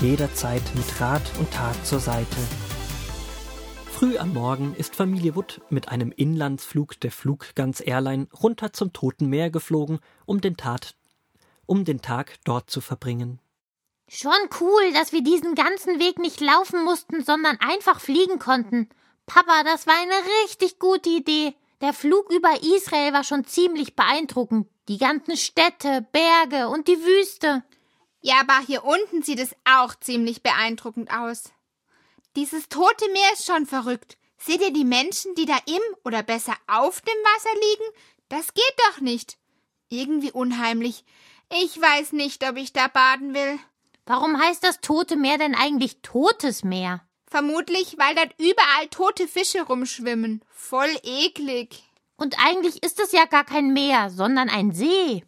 jederzeit mit Rat und Tat zur Seite. Früh am Morgen ist Familie Wood mit einem Inlandsflug der Fluggans Airline runter zum Toten Meer geflogen, um den, Tat, um den Tag dort zu verbringen. Schon cool, dass wir diesen ganzen Weg nicht laufen mussten, sondern einfach fliegen konnten. Papa, das war eine richtig gute Idee. Der Flug über Israel war schon ziemlich beeindruckend. Die ganzen Städte, Berge und die Wüste. Ja, aber hier unten sieht es auch ziemlich beeindruckend aus. Dieses tote Meer ist schon verrückt. Seht ihr die Menschen, die da im oder besser auf dem Wasser liegen? Das geht doch nicht. Irgendwie unheimlich. Ich weiß nicht, ob ich da baden will. Warum heißt das tote Meer denn eigentlich totes Meer? Vermutlich, weil dort überall tote Fische rumschwimmen. Voll eklig. Und eigentlich ist es ja gar kein Meer, sondern ein See.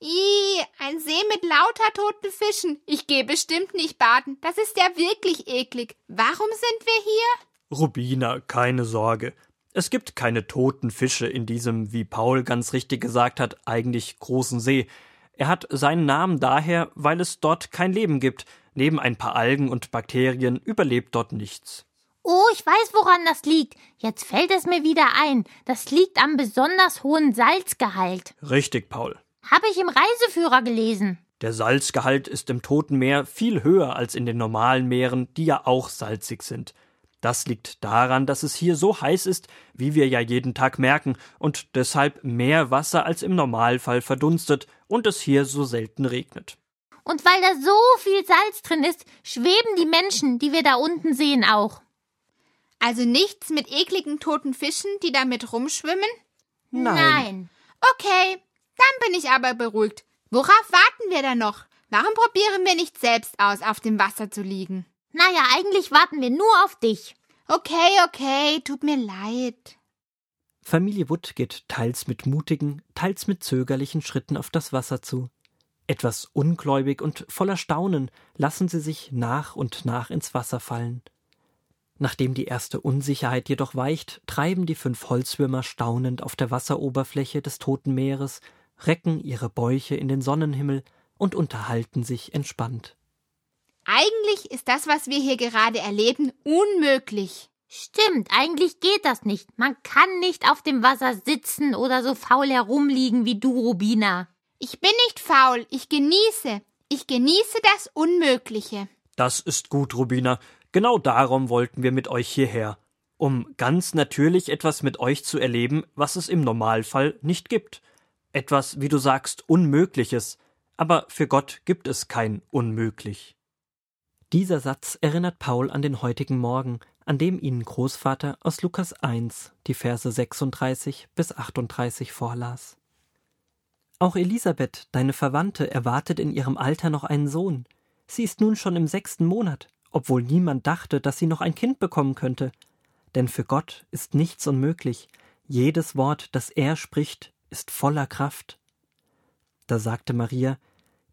Ih, ein See mit lauter toten Fischen. Ich gehe bestimmt nicht baden. Das ist ja wirklich eklig. Warum sind wir hier? Rubina, keine Sorge. Es gibt keine toten Fische in diesem, wie Paul ganz richtig gesagt hat, eigentlich großen See. Er hat seinen Namen daher, weil es dort kein Leben gibt. Neben ein paar Algen und Bakterien überlebt dort nichts. Oh, ich weiß, woran das liegt. Jetzt fällt es mir wieder ein. Das liegt am besonders hohen Salzgehalt. Richtig, Paul. Habe ich im Reiseführer gelesen. Der Salzgehalt ist im Toten Meer viel höher als in den normalen Meeren, die ja auch salzig sind. Das liegt daran, dass es hier so heiß ist, wie wir ja jeden Tag merken, und deshalb mehr Wasser als im Normalfall verdunstet und es hier so selten regnet. Und weil da so viel Salz drin ist, schweben die Menschen, die wir da unten sehen, auch. Also nichts mit ekligen toten Fischen, die damit rumschwimmen? Nein. Nein. Okay, dann bin ich aber beruhigt. Worauf warten wir dann noch? Warum probieren wir nicht selbst aus, auf dem Wasser zu liegen? Naja, eigentlich warten wir nur auf dich. Okay, okay, tut mir leid. Familie Wood geht teils mit mutigen, teils mit zögerlichen Schritten auf das Wasser zu. Etwas ungläubig und voller Staunen lassen sie sich nach und nach ins Wasser fallen. Nachdem die erste Unsicherheit jedoch weicht, treiben die fünf Holzwürmer staunend auf der Wasseroberfläche des Toten Meeres recken ihre Bäuche in den Sonnenhimmel und unterhalten sich entspannt. Eigentlich ist das, was wir hier gerade erleben, unmöglich. Stimmt, eigentlich geht das nicht. Man kann nicht auf dem Wasser sitzen oder so faul herumliegen wie du, Rubina. Ich bin nicht faul, ich genieße. Ich genieße das Unmögliche. Das ist gut, Rubina. Genau darum wollten wir mit euch hierher. Um ganz natürlich etwas mit euch zu erleben, was es im Normalfall nicht gibt etwas, wie du sagst, Unmögliches, aber für Gott gibt es kein Unmöglich. Dieser Satz erinnert Paul an den heutigen Morgen, an dem ihnen Großvater aus Lukas 1 die Verse 36 bis 38 vorlas. Auch Elisabeth, deine Verwandte, erwartet in ihrem Alter noch einen Sohn. Sie ist nun schon im sechsten Monat, obwohl niemand dachte, dass sie noch ein Kind bekommen könnte. Denn für Gott ist nichts unmöglich. Jedes Wort, das er spricht, ist voller Kraft. Da sagte Maria,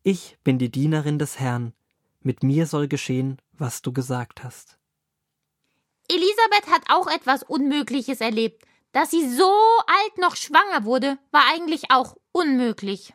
Ich bin die Dienerin des Herrn, mit mir soll geschehen, was du gesagt hast. Elisabeth hat auch etwas Unmögliches erlebt. Dass sie so alt noch schwanger wurde, war eigentlich auch unmöglich.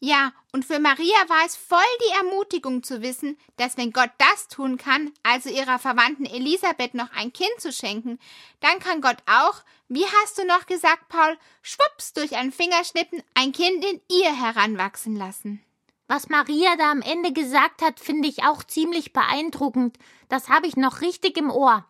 Ja, und für Maria war es voll die Ermutigung zu wissen, dass wenn Gott das tun kann, also ihrer Verwandten Elisabeth noch ein Kind zu schenken, dann kann Gott auch, wie hast du noch gesagt, Paul, schwupps durch ein Fingerschnippen ein Kind in ihr heranwachsen lassen. Was Maria da am Ende gesagt hat, finde ich auch ziemlich beeindruckend. Das habe ich noch richtig im Ohr.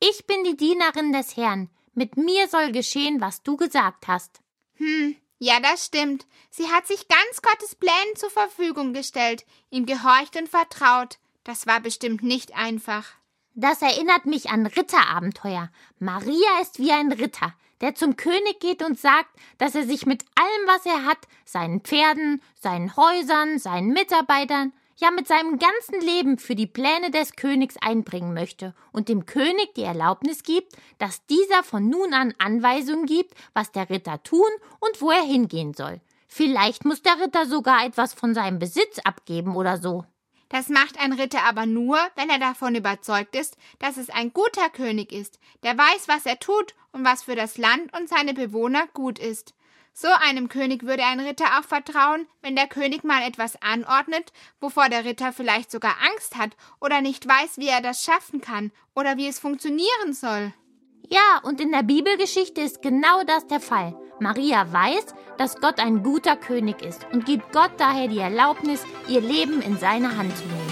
Ich bin die Dienerin des Herrn. Mit mir soll geschehen, was du gesagt hast. Hm, ja, das stimmt. Sie hat sich ganz Gottes Plänen zur Verfügung gestellt, ihm gehorcht und vertraut. Das war bestimmt nicht einfach. Das erinnert mich an Ritterabenteuer. Maria ist wie ein Ritter, der zum König geht und sagt, dass er sich mit allem, was er hat, seinen Pferden, seinen Häusern, seinen Mitarbeitern, ja mit seinem ganzen Leben für die Pläne des Königs einbringen möchte und dem König die Erlaubnis gibt, dass dieser von nun an Anweisungen gibt, was der Ritter tun und wo er hingehen soll. Vielleicht muss der Ritter sogar etwas von seinem Besitz abgeben oder so. Das macht ein Ritter aber nur, wenn er davon überzeugt ist, dass es ein guter König ist, der weiß, was er tut und was für das Land und seine Bewohner gut ist. So einem König würde ein Ritter auch vertrauen, wenn der König mal etwas anordnet, wovor der Ritter vielleicht sogar Angst hat oder nicht weiß, wie er das schaffen kann oder wie es funktionieren soll. Ja, und in der Bibelgeschichte ist genau das der Fall. Maria weiß, dass Gott ein guter König ist und gibt Gott daher die Erlaubnis, ihr Leben in seine Hand zu nehmen.